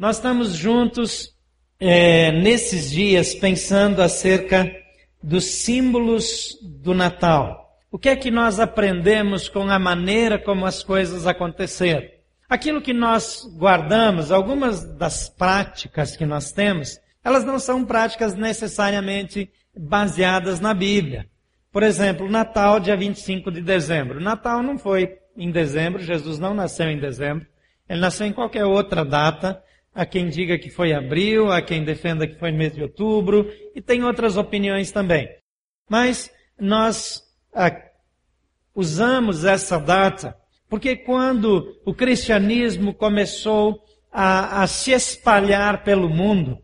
Nós estamos juntos é, nesses dias pensando acerca dos símbolos do Natal. O que é que nós aprendemos com a maneira como as coisas aconteceram? Aquilo que nós guardamos, algumas das práticas que nós temos, elas não são práticas necessariamente baseadas na Bíblia. Por exemplo, Natal, dia 25 de dezembro. Natal não foi em dezembro, Jesus não nasceu em dezembro. Ele nasceu em qualquer outra data. Há quem diga que foi abril, há quem defenda que foi mês de outubro, e tem outras opiniões também. Mas nós ah, usamos essa data porque quando o cristianismo começou a, a se espalhar pelo mundo,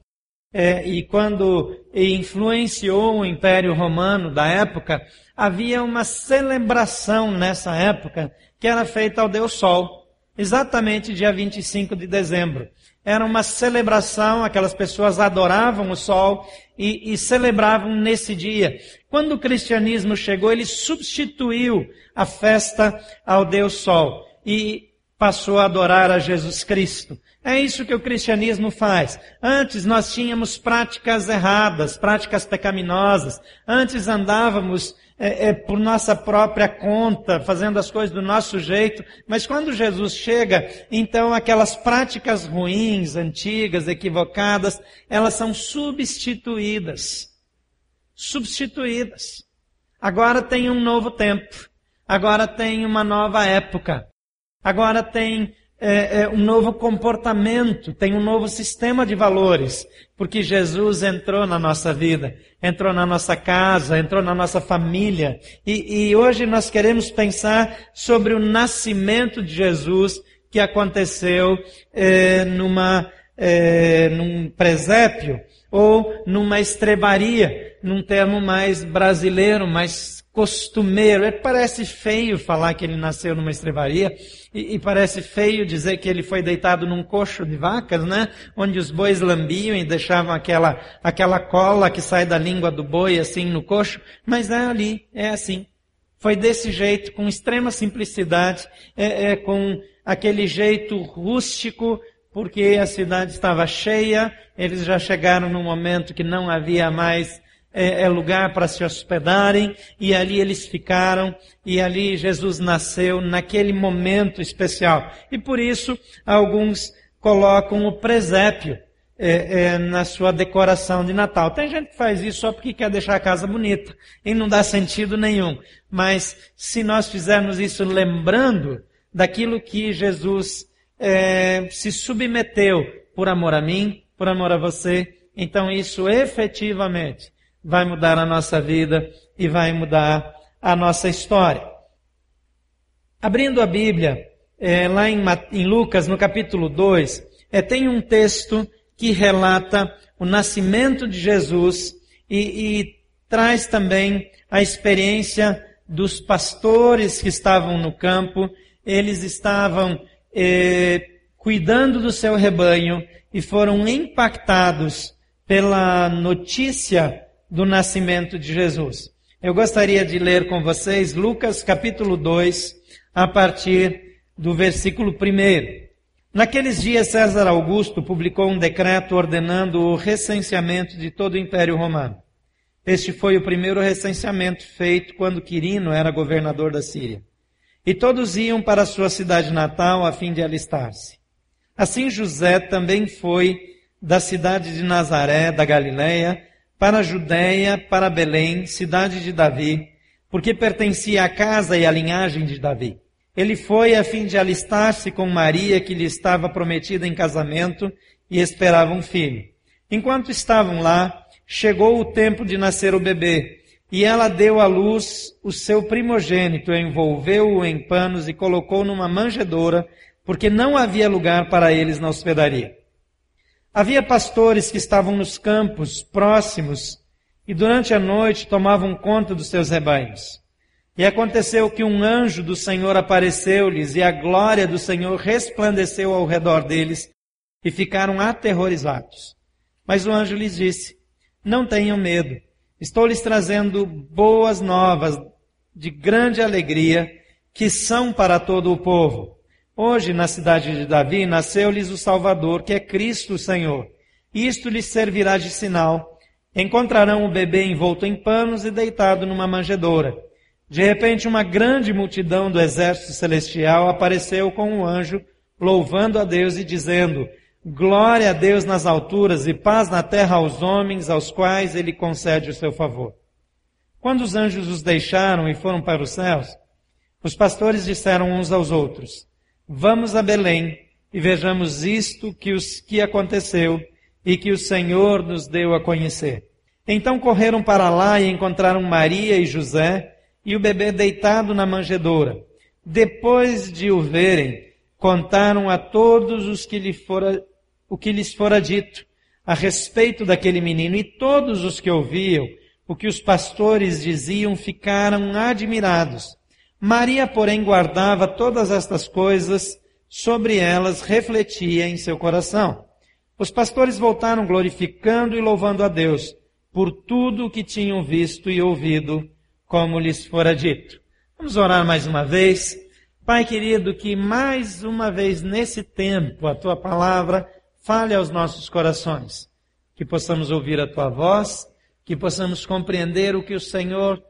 é, e quando influenciou o Império Romano da época, havia uma celebração nessa época que era feita ao Deus Sol, exatamente dia 25 de dezembro era uma celebração, aquelas pessoas adoravam o sol e, e, celebravam nesse dia. Quando o cristianismo chegou, ele substituiu a festa ao Deus Sol e passou a adorar a Jesus Cristo. É isso que o cristianismo faz. Antes nós tínhamos práticas erradas, práticas pecaminosas. Antes andávamos é, é, por nossa própria conta, fazendo as coisas do nosso jeito. Mas quando Jesus chega, então aquelas práticas ruins, antigas, equivocadas, elas são substituídas. Substituídas. Agora tem um novo tempo. Agora tem uma nova época. Agora tem é, é, um novo comportamento, tem um novo sistema de valores, porque Jesus entrou na nossa vida, entrou na nossa casa, entrou na nossa família, e, e hoje nós queremos pensar sobre o nascimento de Jesus que aconteceu é, numa, é, num presépio ou numa estrebaria, num termo mais brasileiro, mais costumeiro. É, parece feio falar que ele nasceu numa estrebaria, e, e, parece feio dizer que ele foi deitado num coxo de vacas, né? Onde os bois lambiam e deixavam aquela, aquela cola que sai da língua do boi assim no coxo. Mas é ali, é assim. Foi desse jeito, com extrema simplicidade, é, é, com aquele jeito rústico, porque a cidade estava cheia, eles já chegaram num momento que não havia mais é, é lugar para se hospedarem, e ali eles ficaram, e ali Jesus nasceu naquele momento especial. E por isso, alguns colocam o presépio é, é, na sua decoração de Natal. Tem gente que faz isso só porque quer deixar a casa bonita, e não dá sentido nenhum. Mas se nós fizermos isso lembrando daquilo que Jesus é, se submeteu por amor a mim, por amor a você, então isso efetivamente vai mudar a nossa vida e vai mudar a nossa história. Abrindo a Bíblia, é, lá em, em, Lucas, no capítulo 2, é, tem um texto que relata o nascimento de Jesus e, e traz também a experiência dos pastores que estavam no campo. Eles estavam é, cuidando do seu rebanho e foram impactados pela notícia do nascimento de Jesus. Eu gostaria de ler com vocês Lucas capítulo 2, a partir do versículo 1. Naqueles dias, César Augusto publicou um decreto ordenando o recenseamento de todo o Império Romano. Este foi o primeiro recenseamento feito quando Quirino era governador da Síria. E todos iam para sua cidade natal a fim de alistar-se. Assim José também foi da cidade de Nazaré, da Galiléia, para a Judéia, para Belém, cidade de Davi, porque pertencia à casa e à linhagem de Davi. Ele foi a fim de alistar-se com Maria, que lhe estava prometida em casamento, e esperava um filho. Enquanto estavam lá, chegou o tempo de nascer o bebê, e ela deu à luz o seu primogênito, envolveu-o em panos e colocou numa manjedoura, porque não havia lugar para eles na hospedaria. Havia pastores que estavam nos campos próximos e durante a noite tomavam conta dos seus rebanhos. E aconteceu que um anjo do Senhor apareceu-lhes e a glória do Senhor resplandeceu ao redor deles e ficaram aterrorizados. Mas o anjo lhes disse: Não tenham medo, estou lhes trazendo boas novas de grande alegria que são para todo o povo Hoje, na cidade de Davi, nasceu-lhes o Salvador, que é Cristo o Senhor. Isto lhes servirá de sinal. Encontrarão o bebê envolto em panos e deitado numa manjedoura. De repente, uma grande multidão do exército celestial apareceu com um anjo, louvando a Deus e dizendo: Glória a Deus nas alturas e paz na terra aos homens aos quais ele concede o seu favor. Quando os anjos os deixaram e foram para os céus, os pastores disseram uns aos outros: Vamos a Belém e vejamos isto que, os, que aconteceu e que o Senhor nos deu a conhecer. Então correram para lá e encontraram Maria e José e o bebê deitado na manjedoura. Depois de o verem, contaram a todos os que lhe fora, o que lhes fora dito a respeito daquele menino e todos os que ouviam o que os pastores diziam ficaram admirados. Maria, porém, guardava todas estas coisas, sobre elas refletia em seu coração. Os pastores voltaram glorificando e louvando a Deus por tudo o que tinham visto e ouvido, como lhes fora dito. Vamos orar mais uma vez. Pai querido, que mais uma vez nesse tempo a tua palavra fale aos nossos corações, que possamos ouvir a tua voz, que possamos compreender o que o Senhor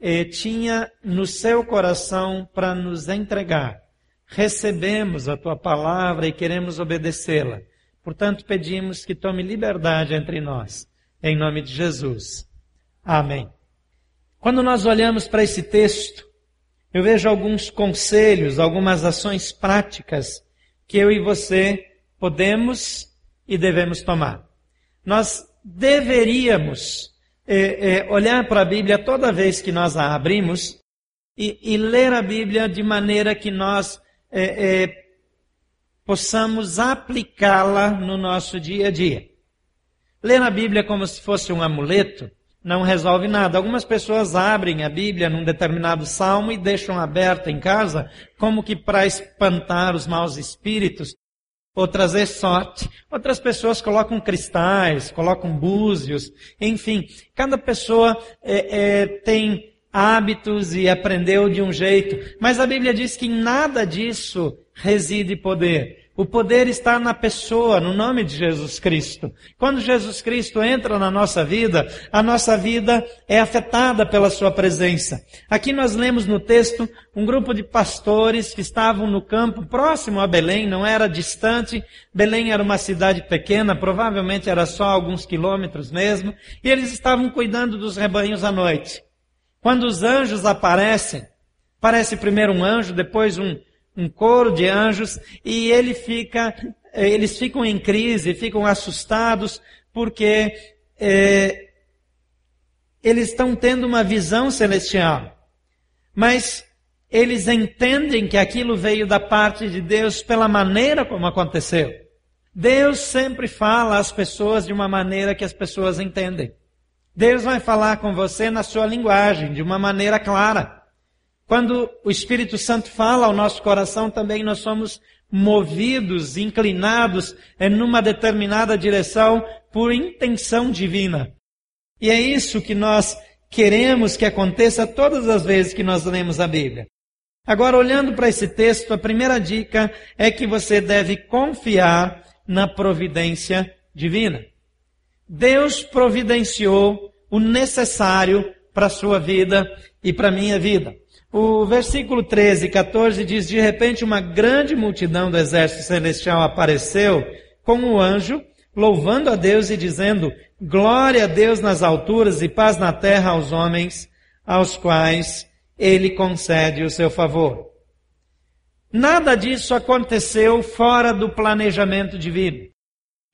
eh, tinha no seu coração para nos entregar. Recebemos a tua palavra e queremos obedecê-la. Portanto, pedimos que tome liberdade entre nós. Em nome de Jesus. Amém. Quando nós olhamos para esse texto, eu vejo alguns conselhos, algumas ações práticas que eu e você podemos e devemos tomar. Nós deveríamos é, é, olhar para a Bíblia toda vez que nós a abrimos e, e ler a Bíblia de maneira que nós é, é possamos aplicá-la no nosso dia a dia. Ler a Bíblia como se fosse um amuleto não resolve nada. Algumas pessoas abrem a Bíblia num determinado salmo e deixam aberta em casa, como que para espantar os maus espíritos ou trazer sorte. Outras pessoas colocam cristais, colocam búzios, enfim. Cada pessoa é, é, tem hábitos e aprendeu de um jeito. Mas a Bíblia diz que em nada disso reside poder. O poder está na pessoa, no nome de Jesus Cristo. Quando Jesus Cristo entra na nossa vida, a nossa vida é afetada pela sua presença. Aqui nós lemos no texto um grupo de pastores que estavam no campo próximo a Belém, não era distante. Belém era uma cidade pequena, provavelmente era só alguns quilômetros mesmo, e eles estavam cuidando dos rebanhos à noite. Quando os anjos aparecem, parece primeiro um anjo, depois um um coro de anjos, e ele fica, eles ficam em crise, ficam assustados, porque é, eles estão tendo uma visão celestial. Mas eles entendem que aquilo veio da parte de Deus pela maneira como aconteceu. Deus sempre fala às pessoas de uma maneira que as pessoas entendem. Deus vai falar com você na sua linguagem, de uma maneira clara. Quando o Espírito Santo fala ao nosso coração, também nós somos movidos, inclinados em numa determinada direção por intenção divina. E é isso que nós queremos que aconteça todas as vezes que nós lemos a Bíblia. Agora, olhando para esse texto, a primeira dica é que você deve confiar na providência divina. Deus providenciou o necessário para a sua vida e para a minha vida. O versículo 13 e 14 diz: De repente, uma grande multidão do exército celestial apareceu com um anjo, louvando a Deus e dizendo: Glória a Deus nas alturas e paz na terra aos homens, aos quais ele concede o seu favor. Nada disso aconteceu fora do planejamento divino.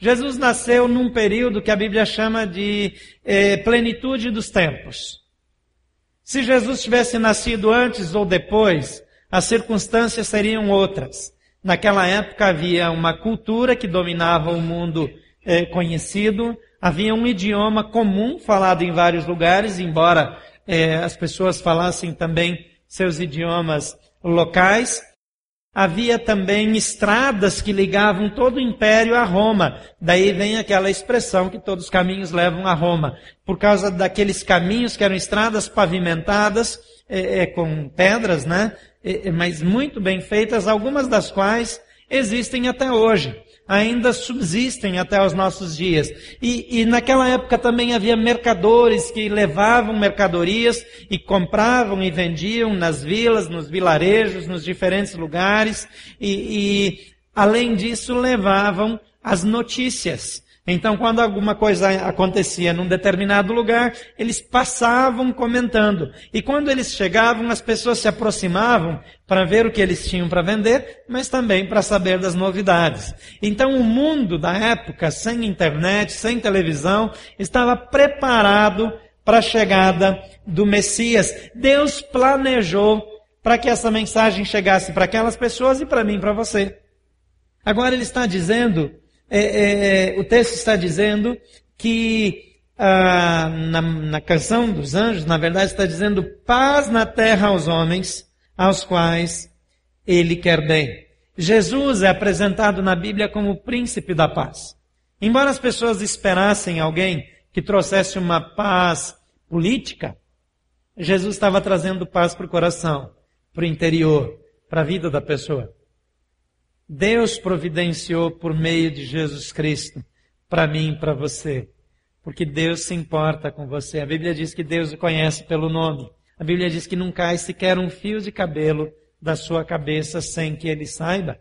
Jesus nasceu num período que a Bíblia chama de eh, plenitude dos tempos. Se Jesus tivesse nascido antes ou depois, as circunstâncias seriam outras. Naquela época havia uma cultura que dominava o mundo eh, conhecido, havia um idioma comum falado em vários lugares, embora eh, as pessoas falassem também seus idiomas locais. Havia também estradas que ligavam todo o império a Roma. Daí vem aquela expressão que todos os caminhos levam a Roma. Por causa daqueles caminhos que eram estradas pavimentadas é, é, com pedras, né? É, mas muito bem feitas, algumas das quais existem até hoje ainda subsistem até os nossos dias. E, e, naquela época também havia mercadores que levavam mercadorias e compravam e vendiam nas vilas, nos vilarejos, nos diferentes lugares. E, e além disso, levavam as notícias. Então, quando alguma coisa acontecia num determinado lugar, eles passavam comentando. E quando eles chegavam, as pessoas se aproximavam para ver o que eles tinham para vender, mas também para saber das novidades. Então, o mundo da época, sem internet, sem televisão, estava preparado para a chegada do Messias. Deus planejou para que essa mensagem chegasse para aquelas pessoas e para mim, para você. Agora ele está dizendo é, é, o texto está dizendo que ah, na, na canção dos anjos, na verdade, está dizendo paz na terra aos homens, aos quais ele quer bem. Jesus é apresentado na Bíblia como o príncipe da paz. Embora as pessoas esperassem alguém que trouxesse uma paz política, Jesus estava trazendo paz para o coração, para o interior, para a vida da pessoa. Deus providenciou por meio de Jesus Cristo para mim e para você. Porque Deus se importa com você. A Bíblia diz que Deus o conhece pelo nome. A Bíblia diz que não cai sequer um fio de cabelo da sua cabeça sem que ele saiba.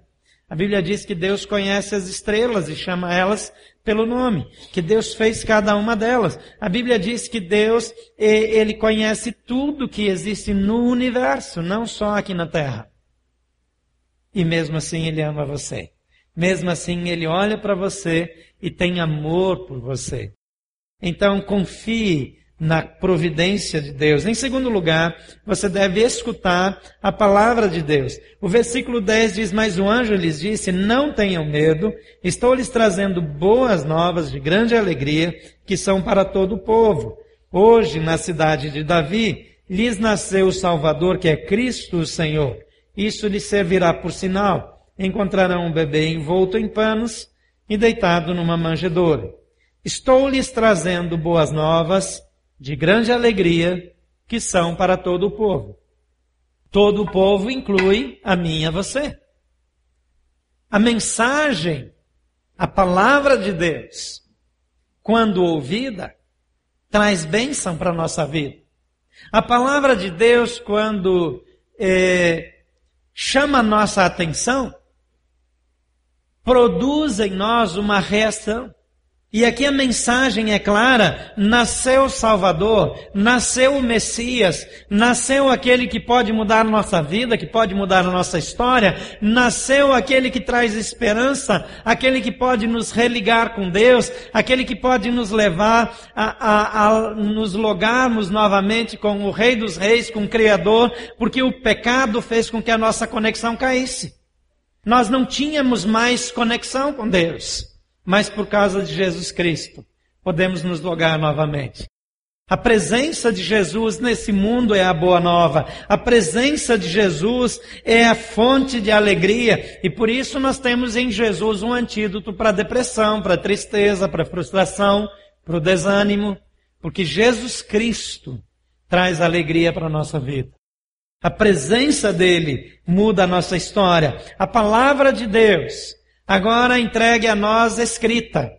A Bíblia diz que Deus conhece as estrelas e chama elas pelo nome, que Deus fez cada uma delas. A Bíblia diz que Deus, ele conhece tudo que existe no universo, não só aqui na terra. E mesmo assim ele ama você. Mesmo assim ele olha para você e tem amor por você. Então confie na providência de Deus. Em segundo lugar, você deve escutar a palavra de Deus. O versículo 10 diz: Mas o anjo lhes disse: Não tenham medo, estou lhes trazendo boas novas de grande alegria, que são para todo o povo. Hoje, na cidade de Davi, lhes nasceu o Salvador, que é Cristo o Senhor. Isso lhe servirá por sinal. Encontrarão um bebê envolto em panos e deitado numa manjedoura. Estou lhes trazendo boas novas de grande alegria que são para todo o povo. Todo o povo inclui a mim e a você. A mensagem, a palavra de Deus, quando ouvida, traz bênção para a nossa vida. A palavra de Deus, quando é, chama nossa atenção, produz em nós uma reação. E aqui a mensagem é clara: nasceu o Salvador, nasceu o Messias, nasceu aquele que pode mudar nossa vida, que pode mudar nossa história, nasceu aquele que traz esperança, aquele que pode nos religar com Deus, aquele que pode nos levar a, a, a nos logarmos novamente com o Rei dos Reis, com o Criador, porque o pecado fez com que a nossa conexão caísse. Nós não tínhamos mais conexão com Deus mas por causa de Jesus Cristo podemos nos logar novamente. A presença de Jesus nesse mundo é a boa nova. A presença de Jesus é a fonte de alegria. E por isso nós temos em Jesus um antídoto para a depressão, para a tristeza, para a frustração, para o desânimo. Porque Jesus Cristo traz alegria para a nossa vida. A presença dele muda a nossa história. A palavra de Deus agora entregue a nós escrita.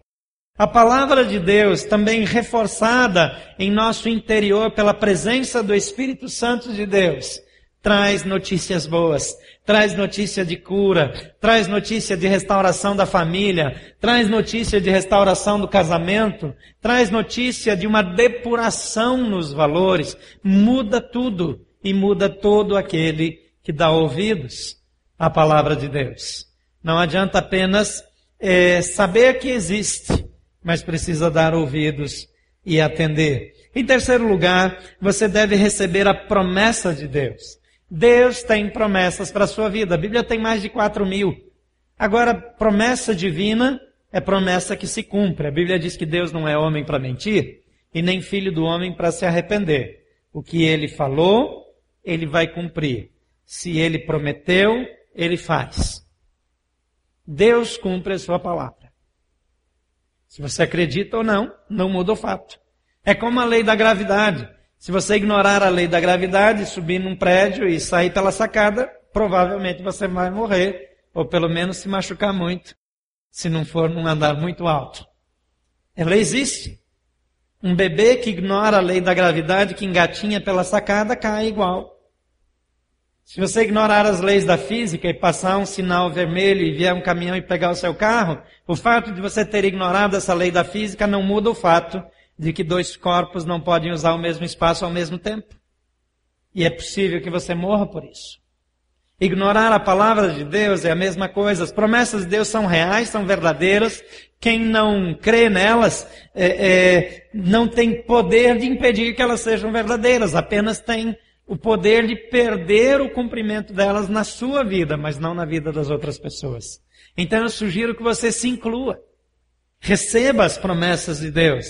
A palavra de Deus, também reforçada em nosso interior pela presença do Espírito Santo de Deus, traz notícias boas, traz notícia de cura, traz notícia de restauração da família, traz notícia de restauração do casamento, traz notícia de uma depuração nos valores, muda tudo e muda todo aquele que dá ouvidos à palavra de Deus. Não adianta apenas é, saber que existe, mas precisa dar ouvidos e atender. Em terceiro lugar, você deve receber a promessa de Deus. Deus tem promessas para a sua vida. A Bíblia tem mais de quatro mil. Agora, promessa divina é promessa que se cumpre. A Bíblia diz que Deus não é homem para mentir e nem filho do homem para se arrepender. O que ele falou, ele vai cumprir. Se ele prometeu, ele faz. Deus cumpre a sua palavra. Se você acredita ou não, não muda o fato. É como a lei da gravidade. Se você ignorar a lei da gravidade, subir num prédio e sair pela sacada, provavelmente você vai morrer, ou pelo menos se machucar muito, se não for num andar muito alto. Ela existe. Um bebê que ignora a lei da gravidade, que engatinha pela sacada, cai igual. Se você ignorar as leis da física e passar um sinal vermelho e vier um caminhão e pegar o seu carro, o fato de você ter ignorado essa lei da física não muda o fato de que dois corpos não podem usar o mesmo espaço ao mesmo tempo. E é possível que você morra por isso. Ignorar a palavra de Deus é a mesma coisa. As promessas de Deus são reais, são verdadeiras. Quem não crê nelas é, é, não tem poder de impedir que elas sejam verdadeiras, apenas tem o poder de perder o cumprimento delas na sua vida, mas não na vida das outras pessoas. Então eu sugiro que você se inclua. Receba as promessas de Deus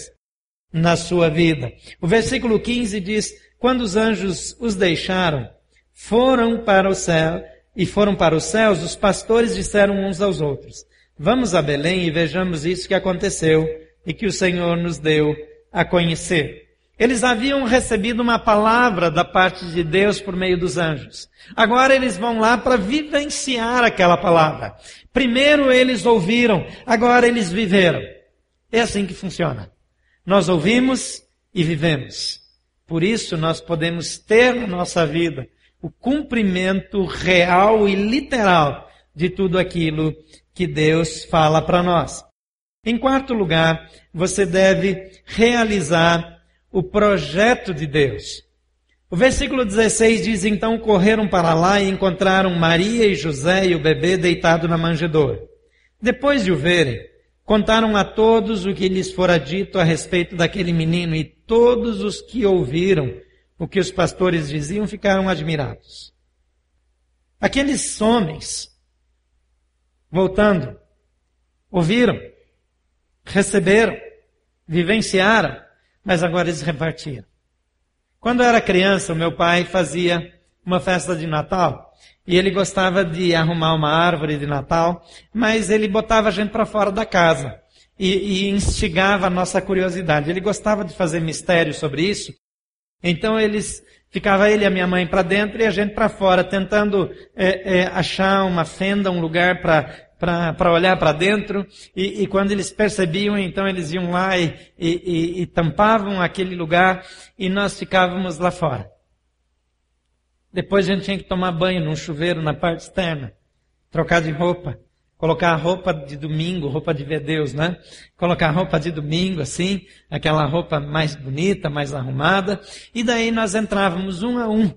na sua vida. O versículo 15 diz: Quando os anjos os deixaram, foram para o céu e foram para os céus, os pastores disseram uns aos outros: Vamos a Belém e vejamos isso que aconteceu e que o Senhor nos deu a conhecer. Eles haviam recebido uma palavra da parte de Deus por meio dos anjos. Agora eles vão lá para vivenciar aquela palavra. Primeiro eles ouviram, agora eles viveram. É assim que funciona. Nós ouvimos e vivemos. Por isso nós podemos ter na nossa vida o cumprimento real e literal de tudo aquilo que Deus fala para nós. Em quarto lugar, você deve realizar o projeto de Deus. O versículo 16 diz: Então correram para lá e encontraram Maria e José e o bebê deitado na manjedoura. Depois de o verem, Contaram a todos o que lhes fora dito a respeito daquele menino, e todos os que ouviram o que os pastores diziam ficaram admirados. Aqueles homens, voltando, ouviram, receberam, vivenciaram, mas agora eles repartiram. Quando eu era criança, o meu pai fazia uma festa de Natal e ele gostava de arrumar uma árvore de Natal, mas ele botava a gente para fora da casa e, e, instigava a nossa curiosidade. Ele gostava de fazer mistério sobre isso. Então eles ficava ele e a minha mãe para dentro e a gente para fora, tentando é, é, achar uma fenda, um lugar para para olhar para dentro, e, e, quando eles percebiam, então eles iam lá e, e, e, tampavam aquele lugar, e nós ficávamos lá fora. Depois a gente tinha que tomar banho num chuveiro na parte externa, trocar de roupa, colocar a roupa de domingo, roupa de ver Deus, né? Colocar a roupa de domingo, assim, aquela roupa mais bonita, mais arrumada, e daí nós entrávamos um a um.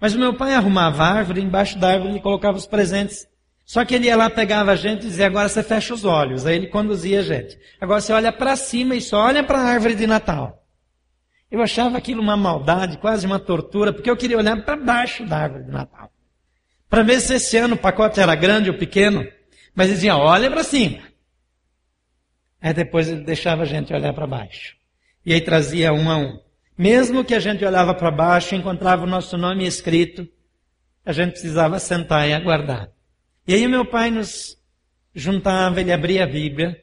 Mas o meu pai arrumava a árvore, embaixo da árvore ele colocava os presentes. Só que ele ia lá, pegava a gente e dizia, agora você fecha os olhos. Aí ele conduzia a gente. Agora você olha para cima e só olha para a árvore de Natal. Eu achava aquilo uma maldade, quase uma tortura, porque eu queria olhar para baixo da árvore de Natal. Para ver se esse ano o pacote era grande ou pequeno. Mas dizia, olha para cima. Aí depois ele deixava a gente olhar para baixo. E aí trazia um a um. Mesmo que a gente olhava para baixo e encontrava o nosso nome escrito, a gente precisava sentar e aguardar. E aí meu pai nos juntava, ele abria a Bíblia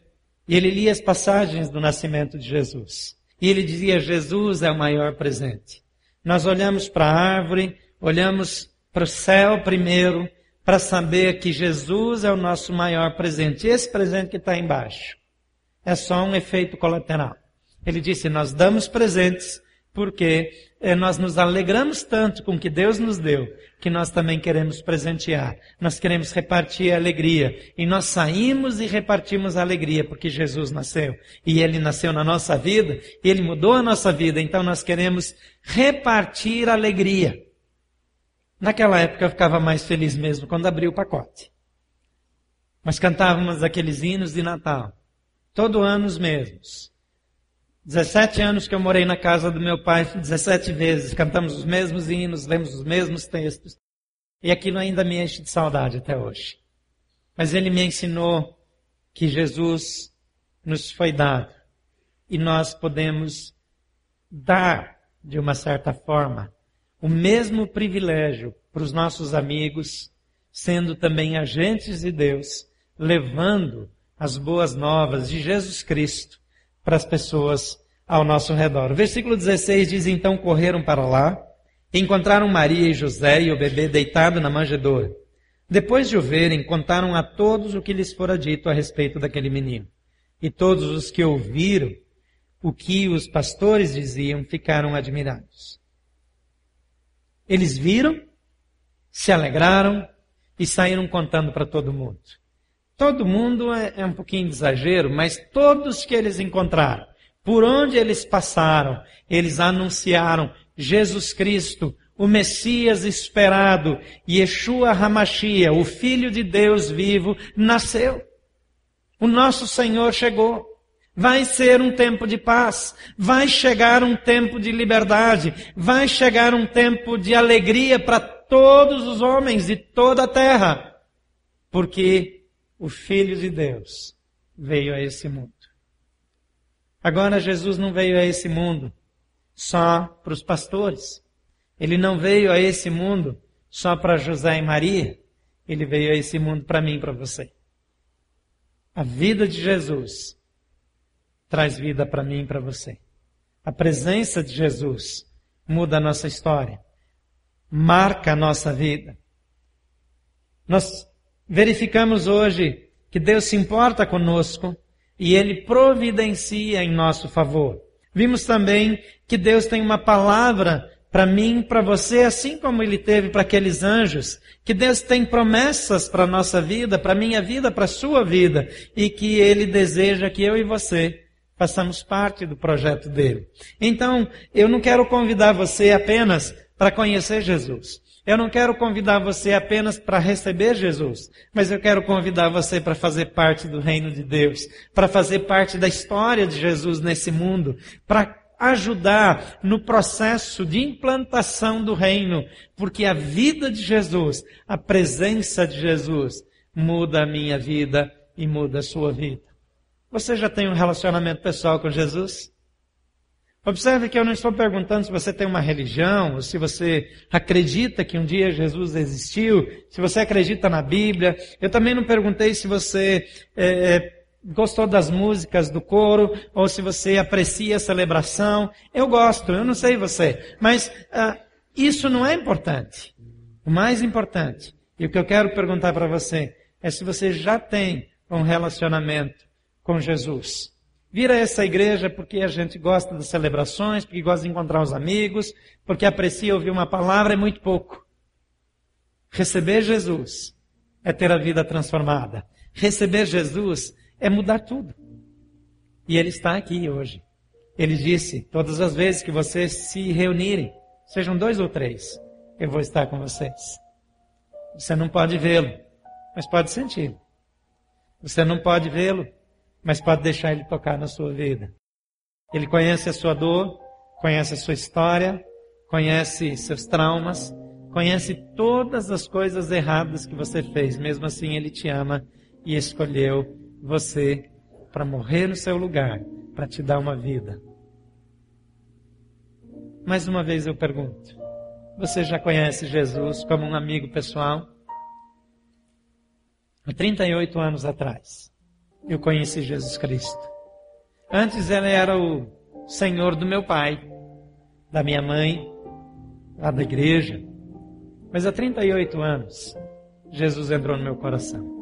e ele lia as passagens do nascimento de Jesus. E ele dizia: Jesus é o maior presente. Nós olhamos para a árvore, olhamos para o céu primeiro, para saber que Jesus é o nosso maior presente. Esse presente que está embaixo é só um efeito colateral. Ele disse: Nós damos presentes porque eh, nós nos alegramos tanto com o que Deus nos deu, que nós também queremos presentear. Nós queremos repartir a alegria. E nós saímos e repartimos a alegria porque Jesus nasceu. E Ele nasceu na nossa vida, e Ele mudou a nossa vida. Então nós queremos repartir a alegria. Naquela época eu ficava mais feliz mesmo quando abri o pacote. Mas cantávamos aqueles hinos de Natal. Todo ano os mesmos. 17 anos que eu morei na casa do meu pai, 17 vezes, cantamos os mesmos hinos, lemos os mesmos textos. E aquilo ainda me enche de saudade até hoje. Mas ele me ensinou que Jesus nos foi dado e nós podemos dar, de uma certa forma, o mesmo privilégio para os nossos amigos, sendo também agentes de Deus, levando as boas novas de Jesus Cristo para as pessoas ao nosso redor. O versículo 16 diz: Então correram para lá, encontraram Maria e José e o bebê deitado na manjedoura. Depois de o verem, contaram a todos o que lhes fora dito a respeito daquele menino. E todos os que ouviram o que os pastores diziam ficaram admirados. Eles viram, se alegraram e saíram contando para todo mundo. Todo mundo é, é um pouquinho de exagero, mas todos que eles encontraram, por onde eles passaram, eles anunciaram Jesus Cristo, o Messias esperado, Yeshua Hamashia, o Filho de Deus vivo, nasceu. O nosso Senhor chegou. Vai ser um tempo de paz, vai chegar um tempo de liberdade, vai chegar um tempo de alegria para todos os homens de toda a terra, porque o Filho de Deus veio a esse mundo. Agora Jesus não veio a esse mundo só para os pastores. Ele não veio a esse mundo só para José e Maria. Ele veio a esse mundo para mim e para você. A vida de Jesus traz vida para mim e para você. A presença de Jesus muda a nossa história, marca a nossa vida. Nós verificamos hoje que Deus se importa conosco e Ele providencia em nosso favor. Vimos também que Deus tem uma palavra para mim, para você, assim como Ele teve para aqueles anjos, que Deus tem promessas para a nossa vida, para a minha vida, para a sua vida, e que Ele deseja que eu e você façamos parte do projeto dele. Então, eu não quero convidar você apenas para conhecer Jesus. Eu não quero convidar você apenas para receber Jesus, mas eu quero convidar você para fazer parte do reino de Deus, para fazer parte da história de Jesus nesse mundo, para ajudar no processo de implantação do reino, porque a vida de Jesus, a presença de Jesus, muda a minha vida e muda a sua vida. Você já tem um relacionamento pessoal com Jesus? Observe que eu não estou perguntando se você tem uma religião, ou se você acredita que um dia Jesus existiu, se você acredita na Bíblia. Eu também não perguntei se você é, é, gostou das músicas do coro, ou se você aprecia a celebração. Eu gosto, eu não sei você. Mas ah, isso não é importante. O mais importante, e o que eu quero perguntar para você, é se você já tem um relacionamento com Jesus. Vir a essa igreja porque a gente gosta das celebrações, porque gosta de encontrar os amigos, porque aprecia ouvir uma palavra é muito pouco. Receber Jesus é ter a vida transformada. Receber Jesus é mudar tudo. E Ele está aqui hoje. Ele disse: todas as vezes que vocês se reunirem, sejam dois ou três, eu vou estar com vocês. Você não pode vê-lo, mas pode senti-lo. Você não pode vê-lo, mas pode deixar Ele tocar na sua vida. Ele conhece a sua dor, conhece a sua história, conhece seus traumas, conhece todas as coisas erradas que você fez. Mesmo assim, Ele te ama e escolheu você para morrer no seu lugar, para te dar uma vida. Mais uma vez eu pergunto: você já conhece Jesus como um amigo pessoal? Há 38 anos atrás, eu conheci Jesus Cristo. Antes ele era o Senhor do meu pai, da minha mãe, lá da igreja. Mas há 38 anos, Jesus entrou no meu coração.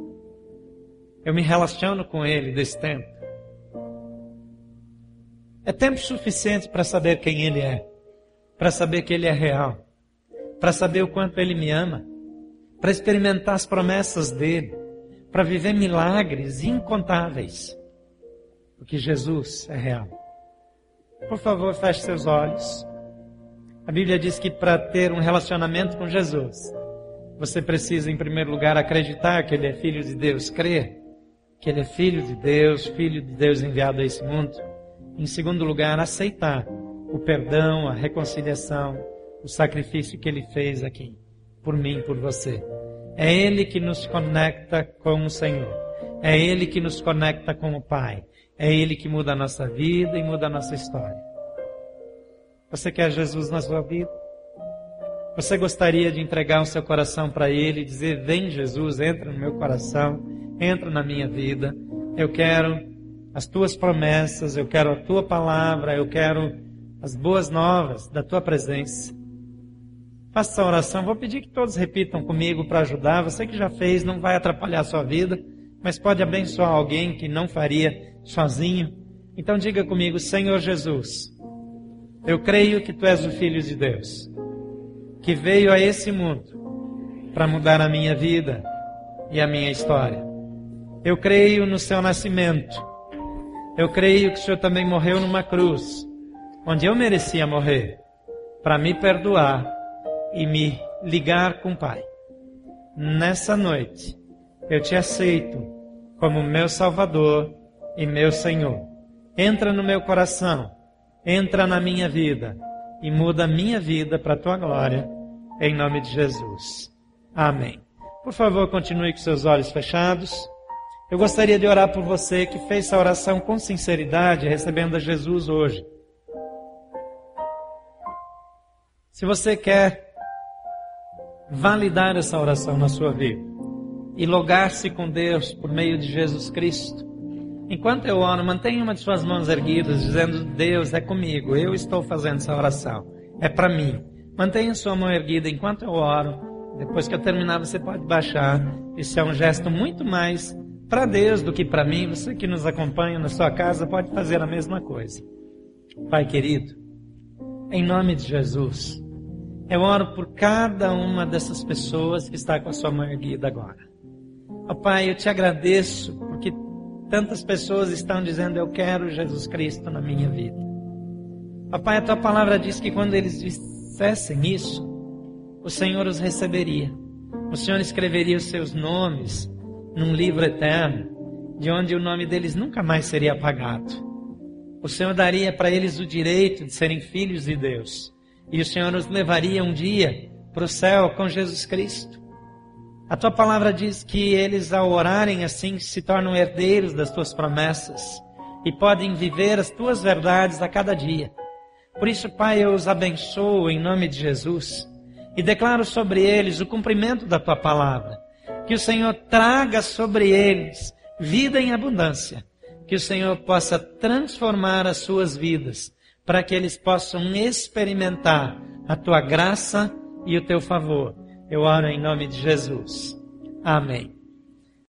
Eu me relaciono com Ele desse tempo. É tempo suficiente para saber quem Ele é, para saber que Ele é real, para saber o quanto Ele me ama, para experimentar as promessas dEle, para viver milagres incontáveis. Porque Jesus é real. Por favor, feche seus olhos. A Bíblia diz que para ter um relacionamento com Jesus, você precisa, em primeiro lugar, acreditar que Ele é Filho de Deus, crer que Ele é Filho de Deus, Filho de Deus enviado a esse mundo. Em segundo lugar, aceitar o perdão, a reconciliação, o sacrifício que Ele fez aqui, por mim, por você. É Ele que nos conecta com o Senhor. É Ele que nos conecta com o Pai. É Ele que muda a nossa vida e muda a nossa história. Você quer Jesus na sua vida? Você gostaria de entregar o seu coração para Ele e dizer: Vem Jesus, entra no meu coração, entra na minha vida. Eu quero as tuas promessas, eu quero a tua palavra, eu quero as boas novas da tua presença. Faça essa oração. Vou pedir que todos repitam comigo para ajudar. Você que já fez, não vai atrapalhar a sua vida, mas pode abençoar alguém que não faria sozinho. Então diga comigo, Senhor Jesus, eu creio que tu és o Filho de Deus que veio a esse mundo para mudar a minha vida e a minha história. Eu creio no seu nascimento. Eu creio que o Senhor também morreu numa cruz, onde eu merecia morrer, para me perdoar e me ligar com o Pai. Nessa noite, eu te aceito como meu Salvador e meu Senhor. Entra no meu coração, entra na minha vida e muda a minha vida para a tua glória, em nome de Jesus. Amém. Por favor, continue com seus olhos fechados. Eu gostaria de orar por você que fez essa oração com sinceridade, recebendo a Jesus hoje. Se você quer validar essa oração na sua vida e logar-se com Deus por meio de Jesus Cristo, Enquanto eu oro, mantenha uma de suas mãos erguidas, dizendo: Deus é comigo, eu estou fazendo essa oração, é para mim. Mantenha sua mão erguida enquanto eu oro. Depois que eu terminar, você pode baixar. Isso é um gesto muito mais para Deus do que para mim. Você que nos acompanha na sua casa pode fazer a mesma coisa. Pai querido, em nome de Jesus, eu oro por cada uma dessas pessoas que está com a sua mão erguida agora. Oh, Pai, eu te agradeço porque Tantas pessoas estão dizendo: Eu quero Jesus Cristo na minha vida. Papai, a tua palavra diz que quando eles dissessem isso, o Senhor os receberia. O Senhor escreveria os seus nomes num livro eterno, de onde o nome deles nunca mais seria apagado. O Senhor daria para eles o direito de serem filhos de Deus. E o Senhor os levaria um dia para o céu com Jesus Cristo. A tua palavra diz que eles, ao orarem assim, se tornam herdeiros das tuas promessas e podem viver as tuas verdades a cada dia. Por isso, Pai, eu os abençoo em nome de Jesus e declaro sobre eles o cumprimento da tua palavra. Que o Senhor traga sobre eles vida em abundância. Que o Senhor possa transformar as suas vidas para que eles possam experimentar a tua graça e o teu favor eu oro em nome de Jesus. Amém.